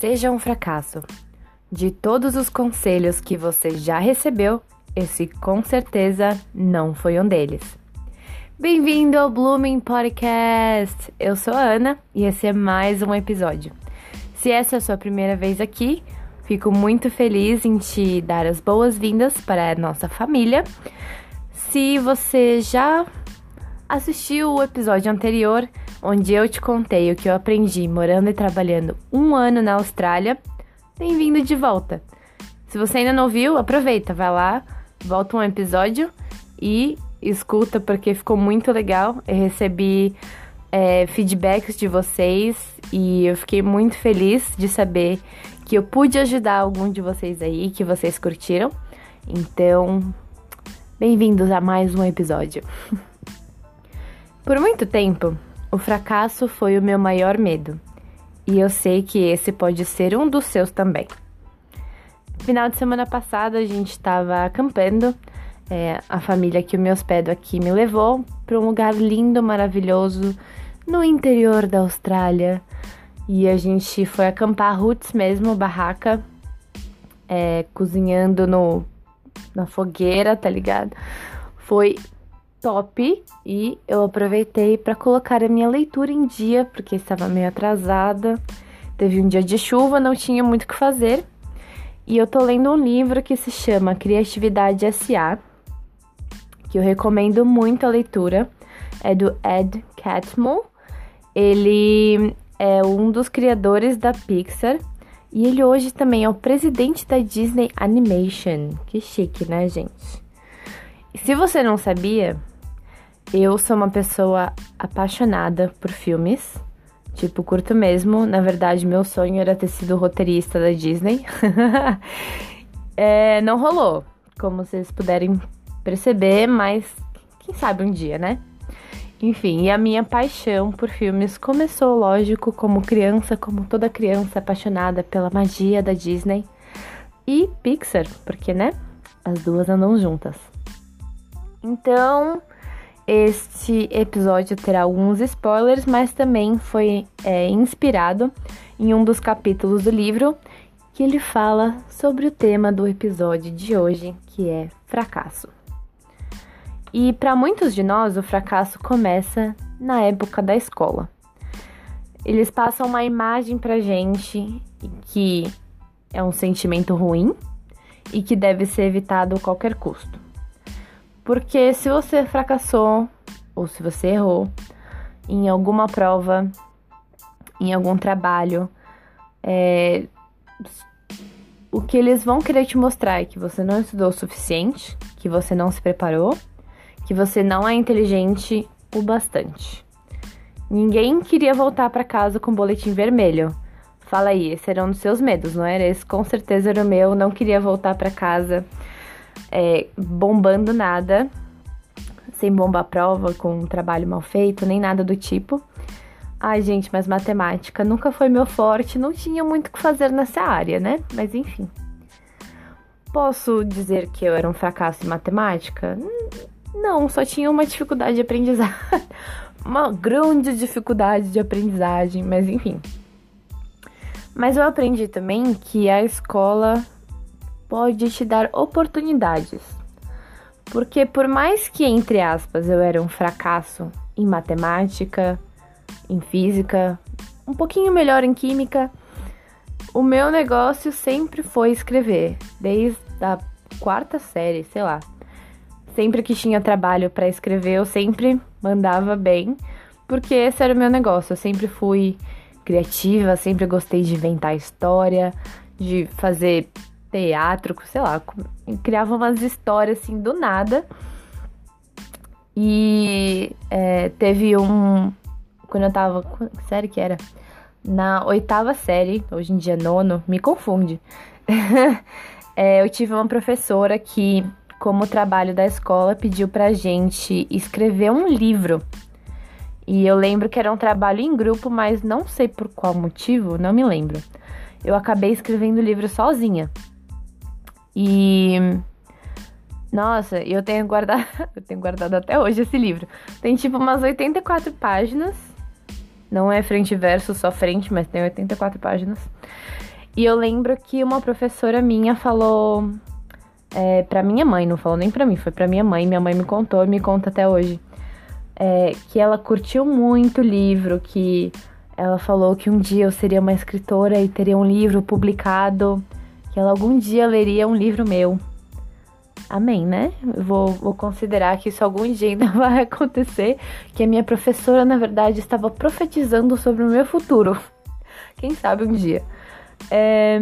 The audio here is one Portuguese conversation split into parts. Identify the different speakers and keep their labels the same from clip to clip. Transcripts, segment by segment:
Speaker 1: Seja um fracasso. De todos os conselhos que você já recebeu, esse com certeza não foi um deles. Bem-vindo ao Blooming Podcast! Eu sou a Ana e esse é mais um episódio. Se essa é a sua primeira vez aqui, fico muito feliz em te dar as boas-vindas para a nossa família. Se você já assistiu o episódio anterior, onde eu te contei o que eu aprendi morando e trabalhando um ano na Austrália, bem-vindo de volta. Se você ainda não viu, aproveita, vai lá, volta um episódio e escuta porque ficou muito legal. Eu recebi é, feedbacks de vocês e eu fiquei muito feliz de saber que eu pude ajudar algum de vocês aí, que vocês curtiram. Então, bem-vindos a mais um episódio. Por muito tempo, o fracasso foi o meu maior medo, e eu sei que esse pode ser um dos seus também. Final de semana passada a gente estava acampando, é, a família que me hospedo aqui me levou para um lugar lindo, maravilhoso, no interior da Austrália. E a gente foi acampar roots mesmo, barraca, é, cozinhando no, na fogueira, tá ligado? Foi top e eu aproveitei para colocar a minha leitura em dia, porque estava meio atrasada. Teve um dia de chuva, não tinha muito o que fazer. E eu tô lendo um livro que se chama Criatividade S.A., que eu recomendo muito a leitura. É do Ed Catmull. Ele é um dos criadores da Pixar e ele hoje também é o presidente da Disney Animation. Que chique, né, gente? Se você não sabia, eu sou uma pessoa apaixonada por filmes. Tipo, curto mesmo. Na verdade, meu sonho era ter sido roteirista da Disney. é, não rolou, como vocês puderem perceber, mas quem sabe um dia, né? Enfim, e a minha paixão por filmes começou, lógico, como criança, como toda criança apaixonada pela magia da Disney e Pixar, porque, né? As duas andam juntas. Então, este episódio terá alguns spoilers, mas também foi é, inspirado em um dos capítulos do livro que ele fala sobre o tema do episódio de hoje, que é fracasso. E para muitos de nós, o fracasso começa na época da escola. Eles passam uma imagem pra gente que é um sentimento ruim e que deve ser evitado a qualquer custo. Porque se você fracassou ou se você errou em alguma prova, em algum trabalho, é, o que eles vão querer te mostrar é que você não estudou o suficiente, que você não se preparou, que você não é inteligente o bastante. Ninguém queria voltar para casa com boletim vermelho. Fala aí, esse era um dos seus medos, não era? Esse com certeza era o meu. Não queria voltar para casa é, bombando nada, sem bomba à prova, com um trabalho mal feito, nem nada do tipo. Ai, gente, mas matemática nunca foi meu forte, não tinha muito o que fazer nessa área, né? Mas enfim. Posso dizer que eu era um fracasso em matemática? Não, só tinha uma dificuldade de aprendizagem. uma grande dificuldade de aprendizagem, mas enfim. Mas eu aprendi também que a escola pode te dar oportunidades. Porque por mais que, entre aspas, eu era um fracasso em matemática, em física, um pouquinho melhor em química, o meu negócio sempre foi escrever, desde a quarta série, sei lá. Sempre que tinha trabalho para escrever, eu sempre mandava bem, porque esse era o meu negócio. Eu sempre fui criativa, sempre gostei de inventar história, de fazer teatro, sei lá, criava umas histórias assim do nada. E é, teve um. Quando eu tava. Que série que era? Na oitava série, hoje em dia nono, me confunde. é, eu tive uma professora que, como trabalho da escola, pediu pra gente escrever um livro. E eu lembro que era um trabalho em grupo, mas não sei por qual motivo, não me lembro. Eu acabei escrevendo o livro sozinha. E nossa, eu tenho guardado, eu tenho guardado até hoje esse livro. Tem tipo umas 84 páginas. Não é frente e verso, só frente, mas tem 84 páginas. E eu lembro que uma professora minha falou é, pra minha mãe, não falou nem pra mim, foi pra minha mãe. Minha mãe me contou e me conta até hoje. É, que ela curtiu muito o livro, que ela falou que um dia eu seria uma escritora e teria um livro publicado, que ela algum dia leria um livro meu. Amém, né? Vou, vou considerar que isso algum dia ainda vai acontecer, que a minha professora, na verdade, estava profetizando sobre o meu futuro. Quem sabe um dia. É...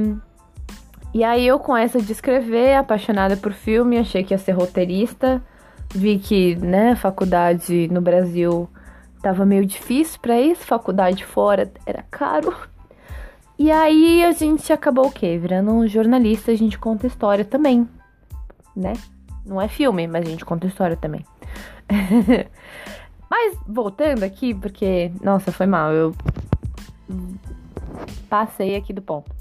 Speaker 1: E aí eu, com essa de escrever, apaixonada por filme, achei que ia ser roteirista. Vi que, né, faculdade no Brasil tava meio difícil para isso, faculdade fora era caro. E aí a gente acabou o quê? Virando um jornalista, a gente conta história também, né? Não é filme, mas a gente conta história também. mas voltando aqui, porque, nossa, foi mal, eu passei aqui do ponto.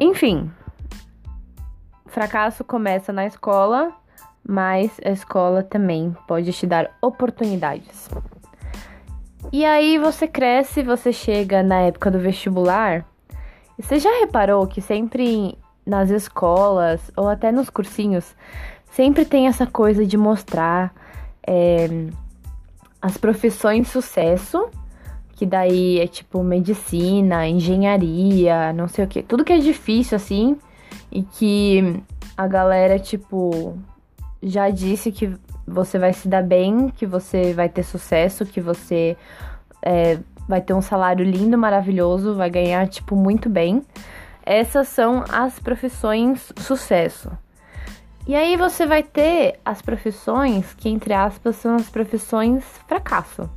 Speaker 1: Enfim, fracasso começa na escola, mas a escola também pode te dar oportunidades. E aí você cresce, você chega na época do vestibular. Você já reparou que sempre nas escolas ou até nos cursinhos sempre tem essa coisa de mostrar é, as profissões sucesso que daí é tipo medicina, engenharia, não sei o que, tudo que é difícil assim e que a galera tipo já disse que você vai se dar bem, que você vai ter sucesso, que você é, vai ter um salário lindo, maravilhoso, vai ganhar tipo muito bem. Essas são as profissões sucesso. E aí você vai ter as profissões que, entre aspas, são as profissões fracasso.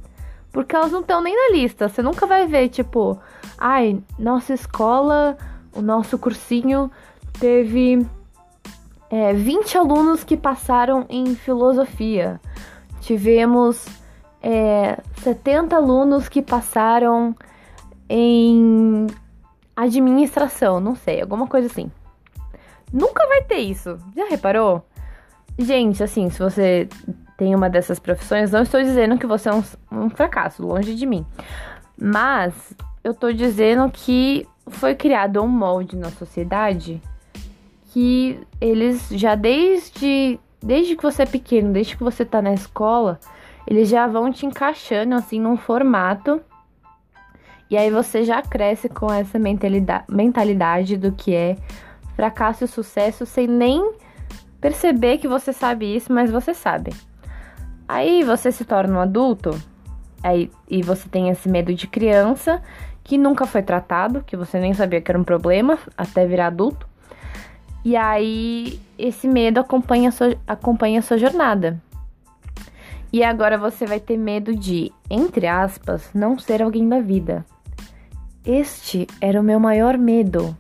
Speaker 1: Porque elas não estão nem na lista. Você nunca vai ver, tipo, ai, nossa escola, o nosso cursinho teve é, 20 alunos que passaram em filosofia. Tivemos é, 70 alunos que passaram em administração, não sei, alguma coisa assim. Nunca vai ter isso. Já reparou? Gente, assim, se você tem uma dessas profissões, não estou dizendo que você é um, um fracasso, longe de mim. Mas eu estou dizendo que foi criado um molde na sociedade que eles já desde desde que você é pequeno, desde que você tá na escola, eles já vão te encaixando assim num formato. E aí você já cresce com essa mentalidade, mentalidade do que é fracasso e sucesso sem nem perceber que você sabe isso, mas você sabe. Aí você se torna um adulto, aí, e você tem esse medo de criança, que nunca foi tratado, que você nem sabia que era um problema, até virar adulto. E aí esse medo acompanha a sua, acompanha a sua jornada. E agora você vai ter medo de, entre aspas, não ser alguém da vida. Este era o meu maior medo.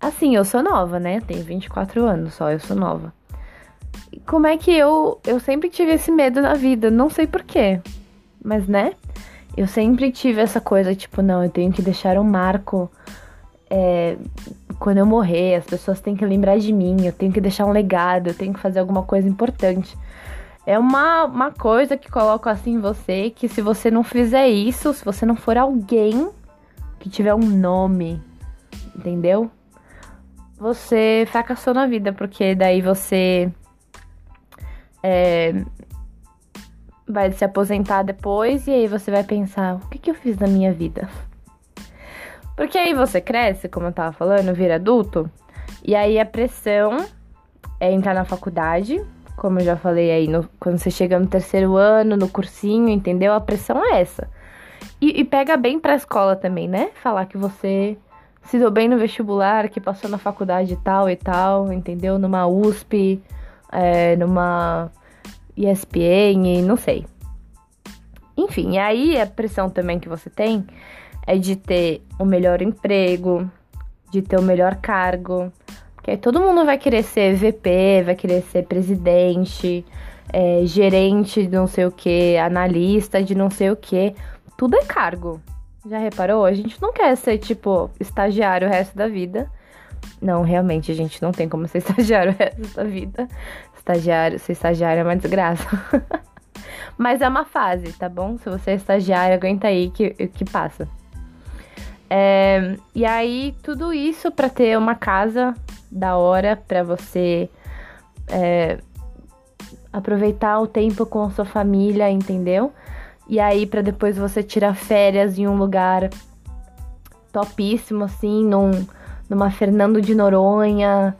Speaker 1: Assim, eu sou nova, né? Tenho 24 anos só, eu sou nova como é que eu eu sempre tive esse medo na vida, não sei porquê, mas né? Eu sempre tive essa coisa, tipo, não, eu tenho que deixar um marco é, quando eu morrer, as pessoas têm que lembrar de mim, eu tenho que deixar um legado, eu tenho que fazer alguma coisa importante. É uma, uma coisa que coloco assim em você, que se você não fizer isso, se você não for alguém que tiver um nome, entendeu? Você fracassou na vida, porque daí você é, vai se aposentar depois e aí você vai pensar: o que, que eu fiz na minha vida? Porque aí você cresce, como eu tava falando, vira adulto, e aí a pressão é entrar na faculdade, como eu já falei aí, no, quando você chega no terceiro ano, no cursinho, entendeu? A pressão é essa. E, e pega bem pra escola também, né? Falar que você se deu bem no vestibular, que passou na faculdade e tal e tal, entendeu? Numa USP, é, numa ESPN, não sei. Enfim, aí a pressão também que você tem é de ter o melhor emprego, de ter o melhor cargo. Porque aí todo mundo vai querer ser VP, vai querer ser presidente, é, gerente de não sei o que, analista de não sei o que. Tudo é cargo. Já reparou? A gente não quer ser, tipo, estagiário o resto da vida. Não, realmente, a gente não tem como ser estagiário o resto da vida. Estagiário, ser estagiário é uma desgraça. Mas é uma fase, tá bom? Se você é estagiário, aguenta aí que, que passa. É, e aí, tudo isso para ter uma casa da hora para você é, aproveitar o tempo com a sua família, entendeu? E aí, para depois você tirar férias em um lugar topíssimo, assim, num, numa Fernando de Noronha,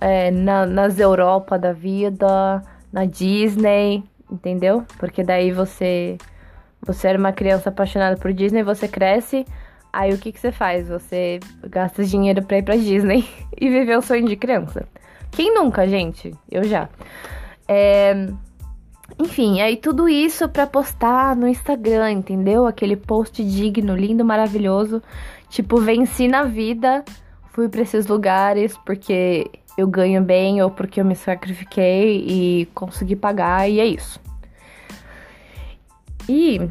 Speaker 1: é, na, nas Europa da vida, na Disney, entendeu? Porque daí você você era uma criança apaixonada por Disney, você cresce, aí o que, que você faz? Você gasta dinheiro pra ir pra Disney e viver o sonho de criança. Quem nunca, gente? Eu já. É... Enfim, aí tudo isso pra postar no Instagram, entendeu? Aquele post digno, lindo, maravilhoso. Tipo, venci na vida, fui pra esses lugares porque eu ganho bem ou porque eu me sacrifiquei e consegui pagar, e é isso. E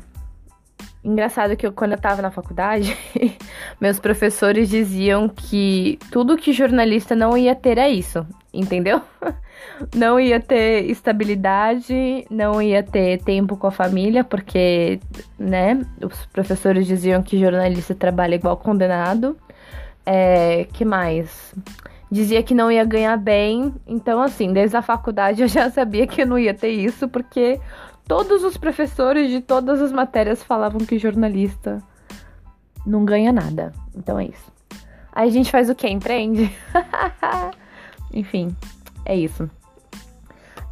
Speaker 1: engraçado que eu, quando eu tava na faculdade, meus professores diziam que tudo que jornalista não ia ter é isso, entendeu? Não ia ter estabilidade, não ia ter tempo com a família, porque, né, os professores diziam que jornalista trabalha igual condenado. É, que mais? Dizia que não ia ganhar bem, então assim, desde a faculdade eu já sabia que eu não ia ter isso, porque Todos os professores de todas as matérias falavam que jornalista não ganha nada. Então é isso. Aí a gente faz o que? Empreende? Enfim, é isso.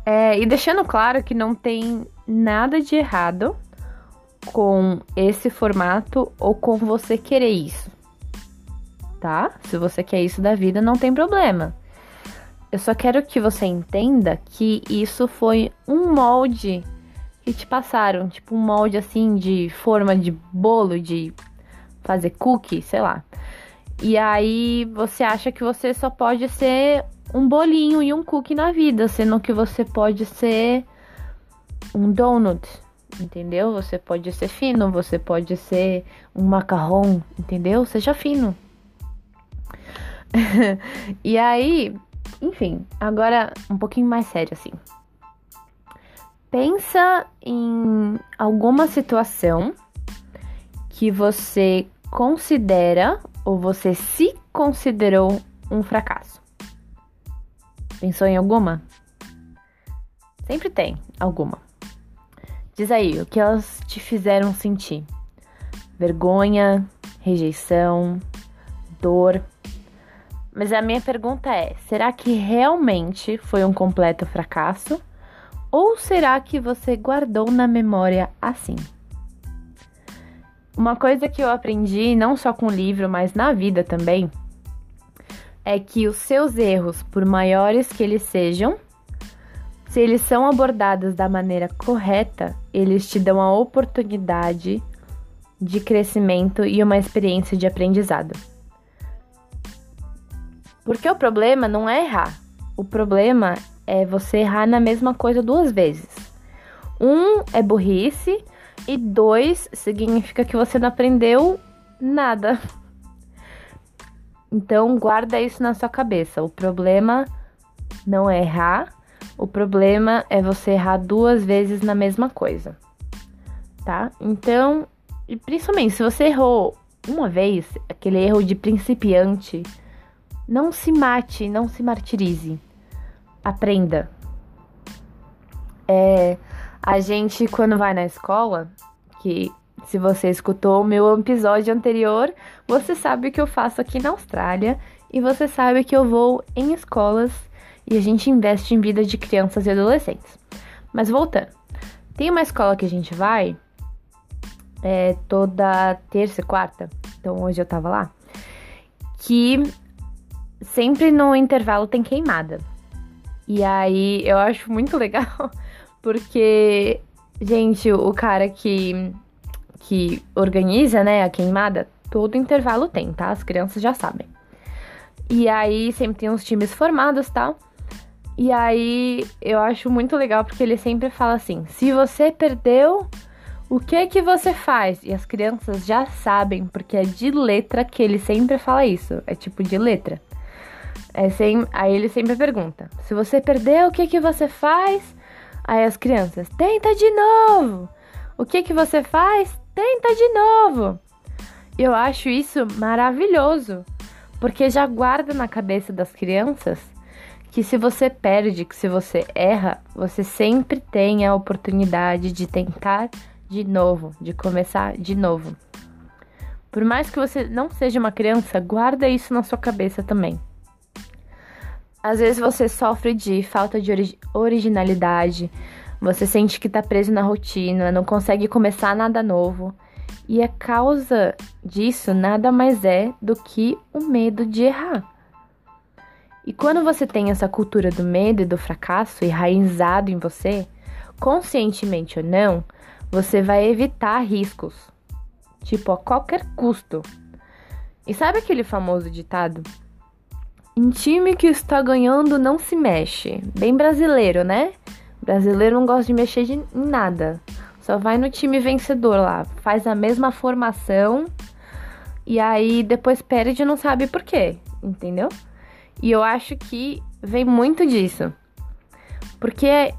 Speaker 1: É, e deixando claro que não tem nada de errado com esse formato ou com você querer isso. Tá? Se você quer isso da vida, não tem problema. Eu só quero que você entenda que isso foi um molde que te passaram, tipo um molde assim de forma de bolo, de fazer cookie, sei lá. E aí você acha que você só pode ser um bolinho e um cookie na vida, sendo que você pode ser um donut, entendeu? Você pode ser fino, você pode ser um macarrão, entendeu? Seja fino. e aí, enfim, agora um pouquinho mais sério assim. Pensa em alguma situação que você considera ou você se considerou um fracasso. Pensou em alguma? Sempre tem alguma. Diz aí o que elas te fizeram sentir: vergonha, rejeição, dor. Mas a minha pergunta é: será que realmente foi um completo fracasso? Ou será que você guardou na memória assim? Uma coisa que eu aprendi, não só com o livro, mas na vida também, é que os seus erros, por maiores que eles sejam, se eles são abordados da maneira correta, eles te dão a oportunidade de crescimento e uma experiência de aprendizado. Porque o problema não é errar, o problema é você errar na mesma coisa duas vezes. Um é burrice e dois significa que você não aprendeu nada. Então guarda isso na sua cabeça. O problema não é errar, o problema é você errar duas vezes na mesma coisa. Tá? Então, principalmente se você errou uma vez, aquele erro de principiante, não se mate, não se martirize aprenda. É, a gente, quando vai na escola, que se você escutou o meu episódio anterior, você sabe o que eu faço aqui na Austrália e você sabe que eu vou em escolas e a gente investe em vida de crianças e adolescentes. Mas voltando, tem uma escola que a gente vai é, toda terça e quarta, então hoje eu tava lá, que sempre no intervalo tem queimada. E aí eu acho muito legal, porque, gente, o cara que, que organiza, né, a queimada, todo intervalo tem, tá? As crianças já sabem. E aí sempre tem uns times formados tal. E aí eu acho muito legal porque ele sempre fala assim: se você perdeu, o que que você faz? E as crianças já sabem, porque é de letra que ele sempre fala isso. É tipo de letra. É sem, aí ele sempre pergunta: se você perdeu, o que que você faz? Aí as crianças: tenta de novo. O que que você faz? Tenta de novo. Eu acho isso maravilhoso, porque já guarda na cabeça das crianças que se você perde, que se você erra, você sempre tem a oportunidade de tentar de novo, de começar de novo. Por mais que você não seja uma criança, guarda isso na sua cabeça também. Às vezes você sofre de falta de ori originalidade, você sente que tá preso na rotina, não consegue começar nada novo. E a causa disso nada mais é do que o medo de errar. E quando você tem essa cultura do medo e do fracasso enraizado em você, conscientemente ou não, você vai evitar riscos, tipo a qualquer custo. E sabe aquele famoso ditado? Em time que está ganhando não se mexe. Bem brasileiro, né? Brasileiro não gosta de mexer de, em nada. Só vai no time vencedor lá, faz a mesma formação e aí depois perde e não sabe por quê, entendeu? E eu acho que vem muito disso. Porque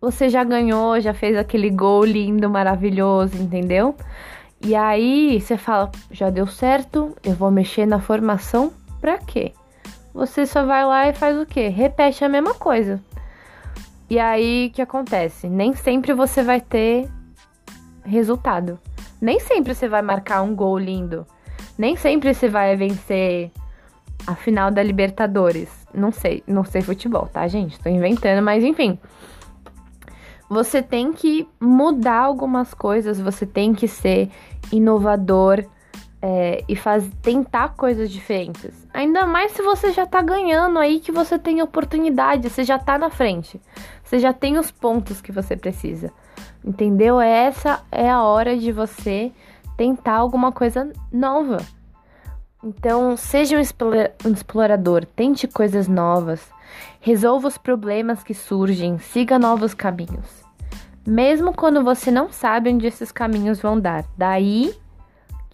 Speaker 1: você já ganhou, já fez aquele gol lindo, maravilhoso, entendeu? E aí você fala, já deu certo, eu vou mexer na formação pra quê? Você só vai lá e faz o quê? Repete a mesma coisa. E aí o que acontece? Nem sempre você vai ter resultado. Nem sempre você vai marcar um gol lindo. Nem sempre você vai vencer a final da Libertadores. Não sei, não sei futebol, tá, gente? Tô inventando, mas enfim. Você tem que mudar algumas coisas, você tem que ser inovador é, e faz, tentar coisas diferentes. Ainda mais se você já tá ganhando aí que você tem oportunidade, você já tá na frente. Você já tem os pontos que você precisa. Entendeu? Essa é a hora de você tentar alguma coisa nova. Então, seja um explorador, tente coisas novas, resolva os problemas que surgem, siga novos caminhos. Mesmo quando você não sabe onde esses caminhos vão dar. Daí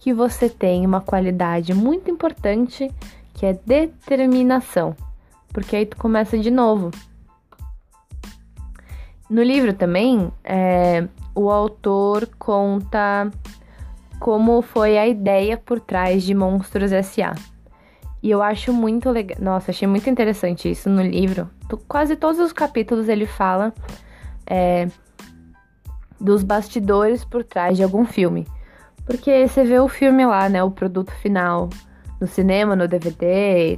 Speaker 1: que você tem uma qualidade muito importante que é determinação. Porque aí tu começa de novo. No livro também, é, o autor conta como foi a ideia por trás de Monstros S.A. E eu acho muito legal. Nossa, achei muito interessante isso no livro. Quase todos os capítulos ele fala é, dos bastidores por trás de algum filme. Porque você vê o filme lá, né? O produto final no cinema, no DVD,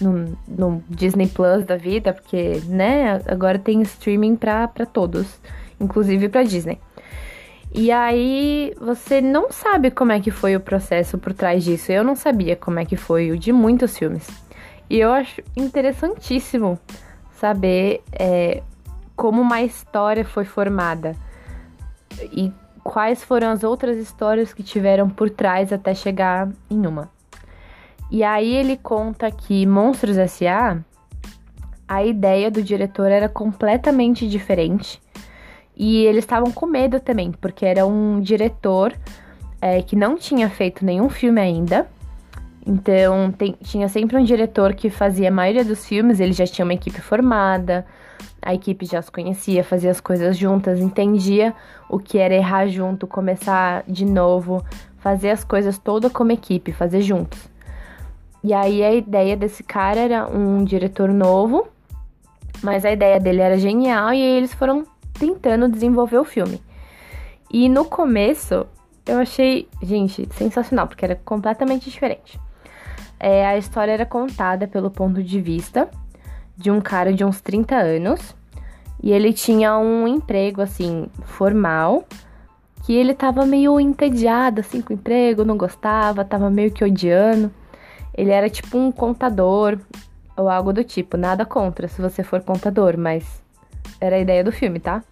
Speaker 1: no, no, Disney Plus da vida, porque, né, agora tem streaming pra, pra todos, inclusive pra Disney. E aí você não sabe como é que foi o processo por trás disso. Eu não sabia como é que foi o de muitos filmes. E eu acho interessantíssimo saber é, como uma história foi formada e quais foram as outras histórias que tiveram por trás até chegar em uma. E aí ele conta que Monstros S.A., a ideia do diretor era completamente diferente. E eles estavam com medo também, porque era um diretor é, que não tinha feito nenhum filme ainda. Então tem, tinha sempre um diretor que fazia a maioria dos filmes, ele já tinha uma equipe formada, a equipe já se conhecia, fazia as coisas juntas, entendia o que era errar junto, começar de novo, fazer as coisas toda como equipe, fazer juntos. E aí a ideia desse cara era um diretor novo, mas a ideia dele era genial e eles foram tentando desenvolver o filme. E no começo eu achei, gente, sensacional, porque era completamente diferente. É, a história era contada pelo ponto de vista de um cara de uns 30 anos. E ele tinha um emprego, assim, formal. Que ele tava meio entediado, assim, com o emprego, não gostava, tava meio que odiando. Ele era tipo um contador ou algo do tipo. Nada contra se você for contador, mas era a ideia do filme, tá?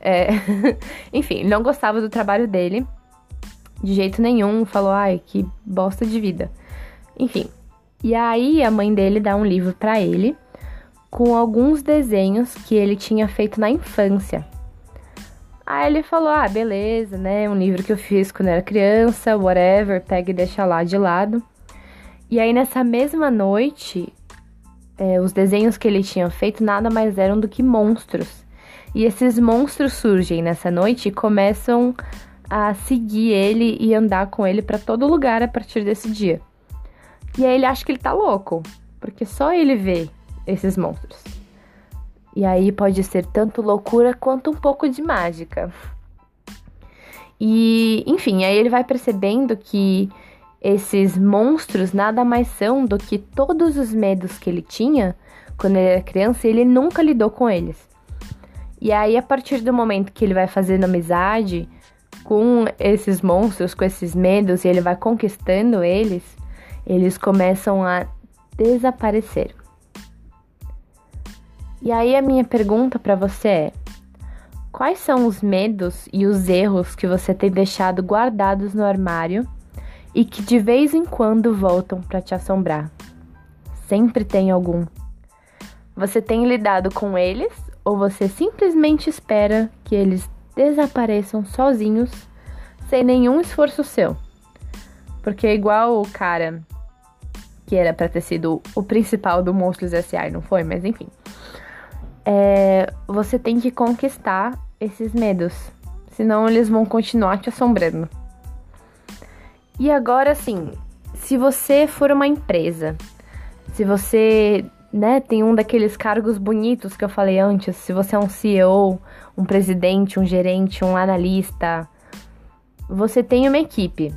Speaker 1: É... Enfim, não gostava do trabalho dele de jeito nenhum. Falou, ai, que bosta de vida. Enfim. E aí a mãe dele dá um livro para ele com alguns desenhos que ele tinha feito na infância. Aí ele falou: Ah, beleza, né? Um livro que eu fiz quando era criança, whatever, pega e deixa lá de lado. E aí nessa mesma noite, é, os desenhos que ele tinha feito nada mais eram do que monstros. E esses monstros surgem nessa noite e começam a seguir ele e andar com ele para todo lugar a partir desse dia. E aí ele acha que ele tá louco, porque só ele vê esses monstros. E aí pode ser tanto loucura quanto um pouco de mágica. E, enfim, aí ele vai percebendo que esses monstros nada mais são do que todos os medos que ele tinha quando ele era criança e ele nunca lidou com eles. E aí, a partir do momento que ele vai fazendo amizade com esses monstros, com esses medos, e ele vai conquistando eles, eles começam a desaparecer. E aí, a minha pergunta para você é: quais são os medos e os erros que você tem deixado guardados no armário e que de vez em quando voltam para te assombrar? Sempre tem algum. Você tem lidado com eles ou você simplesmente espera que eles desapareçam sozinhos sem nenhum esforço seu? Porque é igual o cara que era para ter sido o principal do Monstros S.A. não foi, mas enfim. É, você tem que conquistar esses medos, senão eles vão continuar te assombrando. E agora sim, se você for uma empresa, se você né, tem um daqueles cargos bonitos que eu falei antes, se você é um CEO, um presidente, um gerente, um analista, você tem uma equipe.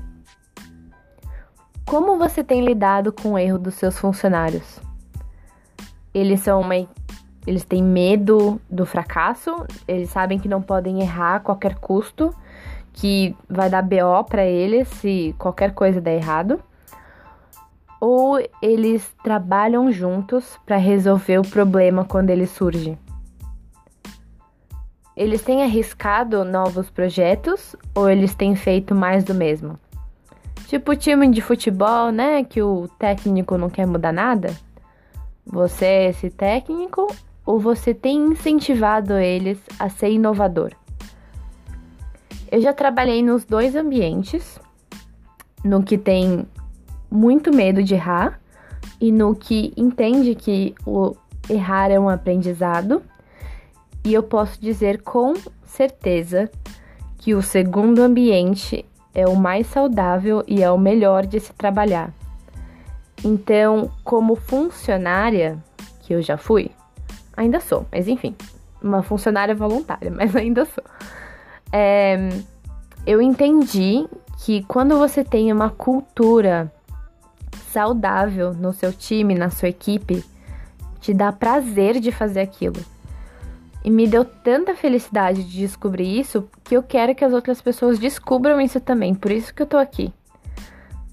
Speaker 1: Como você tem lidado com o erro dos seus funcionários? Eles são uma eles têm medo do fracasso, eles sabem que não podem errar a qualquer custo, que vai dar BO para eles se qualquer coisa der errado ou eles trabalham juntos para resolver o problema quando ele surge? Eles têm arriscado novos projetos ou eles têm feito mais do mesmo? Tipo time de futebol, né? Que o técnico não quer mudar nada. Você é esse técnico ou você tem incentivado eles a ser inovador? Eu já trabalhei nos dois ambientes, no que tem muito medo de errar e no que entende que o errar é um aprendizado. E eu posso dizer com certeza que o segundo ambiente é o mais saudável e é o melhor de se trabalhar. Então, como funcionária, que eu já fui, ainda sou, mas enfim, uma funcionária voluntária, mas ainda sou. É, eu entendi que quando você tem uma cultura saudável no seu time, na sua equipe, te dá prazer de fazer aquilo. E me deu tanta felicidade de descobrir isso que eu quero que as outras pessoas descubram isso também. Por isso que eu tô aqui.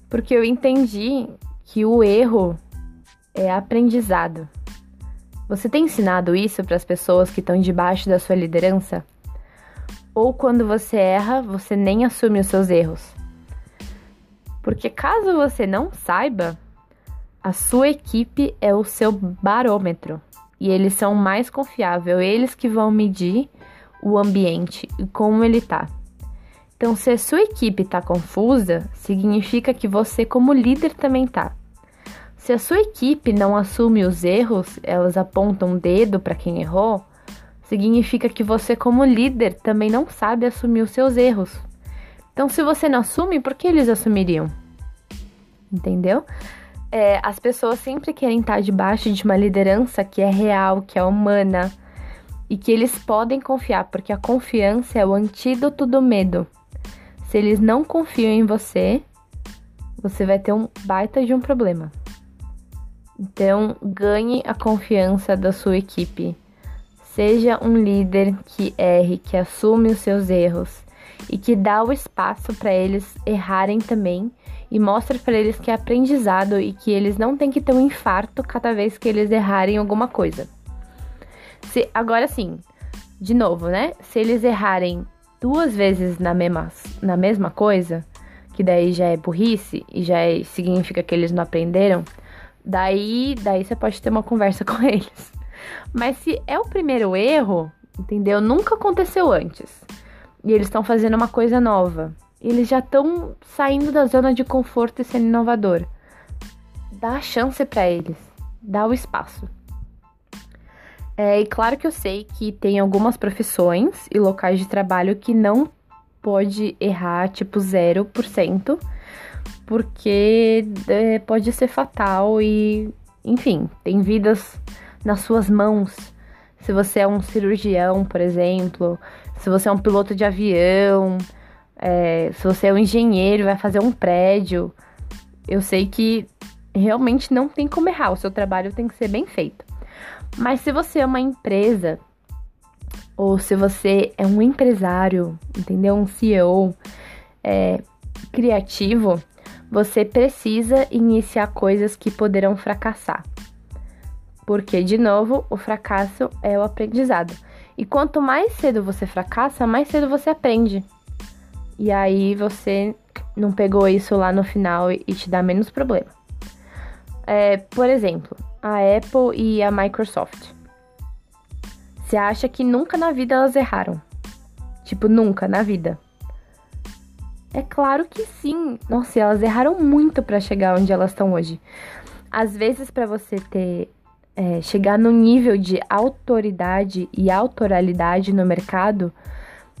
Speaker 1: Porque eu entendi que o erro é aprendizado. Você tem ensinado isso para as pessoas que estão debaixo da sua liderança? Ou quando você erra, você nem assume os seus erros? Porque caso você não saiba, a sua equipe é o seu barômetro e eles são mais confiáveis, eles que vão medir o ambiente e como ele tá. Então, se a sua equipe tá confusa, significa que você como líder também tá. Se a sua equipe não assume os erros, elas apontam o dedo para quem errou, significa que você como líder também não sabe assumir os seus erros. Então, se você não assume, por que eles assumiriam? Entendeu? É, as pessoas sempre querem estar debaixo de uma liderança que é real, que é humana e que eles podem confiar, porque a confiança é o antídoto do medo. Se eles não confiam em você, você vai ter um baita de um problema. Então, ganhe a confiança da sua equipe. Seja um líder que erre, que assume os seus erros e que dá o espaço para eles errarem também e mostre para eles que é aprendizado e que eles não têm que ter um infarto cada vez que eles errarem alguma coisa. Se agora sim, de novo, né? Se eles errarem duas vezes na mesma, na mesma coisa, que daí já é burrice e já é, significa que eles não aprenderam, daí, daí você pode ter uma conversa com eles. Mas se é o primeiro erro, entendeu? Nunca aconteceu antes. E eles estão fazendo uma coisa nova. Eles já estão saindo da zona de conforto e sendo inovador. Dá a chance para eles. Dá o espaço. É, e claro que eu sei que tem algumas profissões e locais de trabalho que não pode errar tipo 0%, porque é, pode ser fatal e, enfim, tem vidas nas suas mãos. Se você é um cirurgião, por exemplo, se você é um piloto de avião, é, se você é um engenheiro, vai fazer um prédio, eu sei que realmente não tem como errar, o seu trabalho tem que ser bem feito. Mas se você é uma empresa, ou se você é um empresário, entendeu? Um CEO é, criativo, você precisa iniciar coisas que poderão fracassar. Porque, de novo, o fracasso é o aprendizado. E quanto mais cedo você fracassa, mais cedo você aprende. E aí você não pegou isso lá no final e te dá menos problema. É, por exemplo, a Apple e a Microsoft. Você acha que nunca na vida elas erraram? Tipo, nunca na vida. É claro que sim. Nossa, elas erraram muito para chegar onde elas estão hoje. Às vezes, para você ter é, chegar no nível de autoridade e autoralidade no mercado,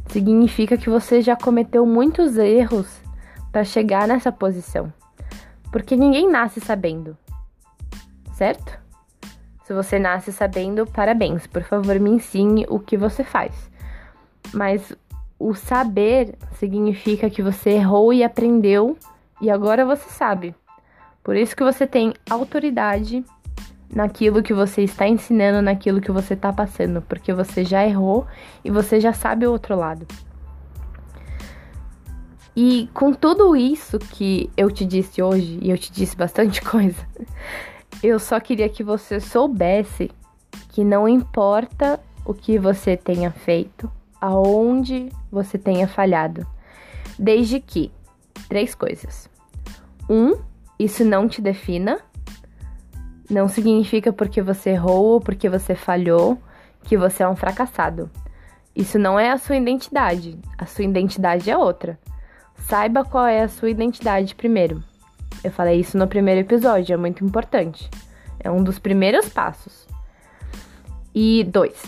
Speaker 1: significa que você já cometeu muitos erros para chegar nessa posição. Porque ninguém nasce sabendo, certo? Se você nasce sabendo, parabéns, por favor, me ensine o que você faz. Mas o saber significa que você errou e aprendeu e agora você sabe. Por isso que você tem autoridade naquilo que você está ensinando, naquilo que você está passando, porque você já errou e você já sabe o outro lado. E com tudo isso que eu te disse hoje, e eu te disse bastante coisa, eu só queria que você soubesse que não importa o que você tenha feito, aonde você tenha falhado, desde que três coisas. Um, isso não te defina não significa porque você errou ou porque você falhou que você é um fracassado. Isso não é a sua identidade. A sua identidade é outra. Saiba qual é a sua identidade primeiro. Eu falei isso no primeiro episódio, é muito importante. É um dos primeiros passos. E dois,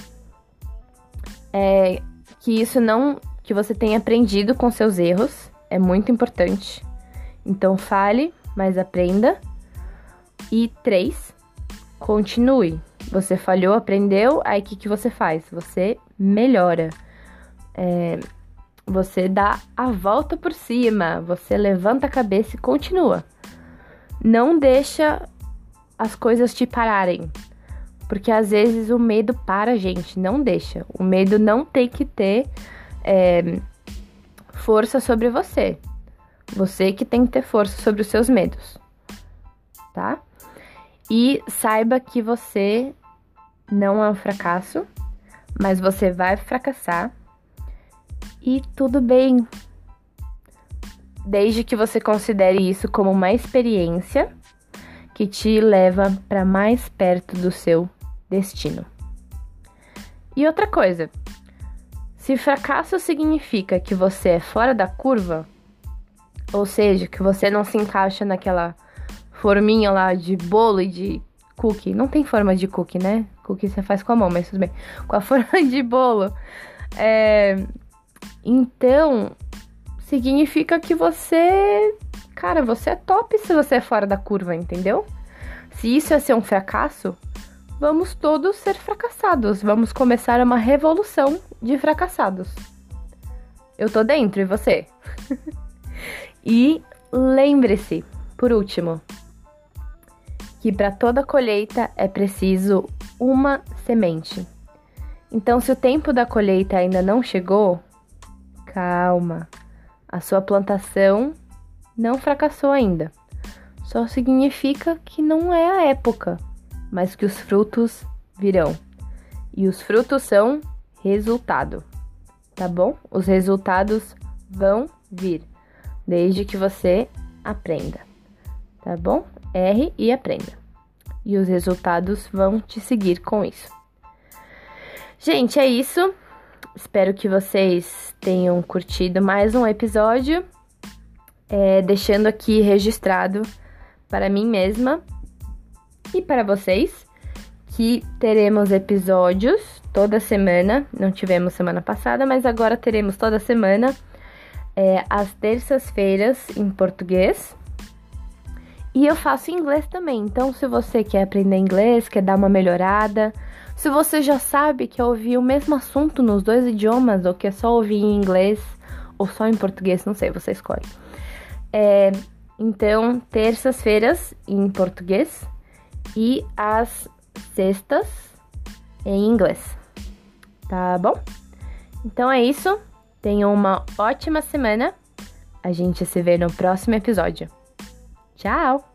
Speaker 1: é que isso não. que você tenha aprendido com seus erros, é muito importante. Então fale, mas aprenda. E três, continue. Você falhou, aprendeu, aí o que, que você faz? Você melhora. É, você dá a volta por cima, você levanta a cabeça e continua. Não deixa as coisas te pararem. Porque às vezes o medo para a gente, não deixa. O medo não tem que ter é, força sobre você. Você que tem que ter força sobre os seus medos, tá? E saiba que você não é um fracasso, mas você vai fracassar e tudo bem. Desde que você considere isso como uma experiência que te leva para mais perto do seu destino. E outra coisa, se fracasso significa que você é fora da curva, ou seja, que você não se encaixa naquela forminha lá de bolo e de cookie. Não tem forma de cookie, né? Cookie você faz com a mão, mas tudo bem. Com a forma de bolo. É... Então, significa que você. Cara, você é top se você é fora da curva, entendeu? Se isso é ser um fracasso, vamos todos ser fracassados. Vamos começar uma revolução de fracassados. Eu tô dentro e você? e lembre-se, por último, que para toda colheita é preciso uma semente. Então, se o tempo da colheita ainda não chegou, calma. A sua plantação não fracassou ainda. Só significa que não é a época, mas que os frutos virão. E os frutos são resultado, tá bom? Os resultados vão vir, desde que você aprenda, tá bom? erre e aprenda. E os resultados vão te seguir com isso. Gente, é isso. Espero que vocês tenham curtido mais um episódio. É, deixando aqui registrado para mim mesma e para vocês que teremos episódios toda semana. Não tivemos semana passada, mas agora teremos toda semana é, às terças-feiras em português. E eu faço inglês também. Então, se você quer aprender inglês, quer dar uma melhorada, se você já sabe que ouvir o mesmo assunto nos dois idiomas, ou que é só ouvir em inglês, ou só em português, não sei, você escolhe. É, então, terças-feiras em português e às sextas em inglês. Tá bom? Então é isso. Tenham uma ótima semana. A gente se vê no próximo episódio. Tchau!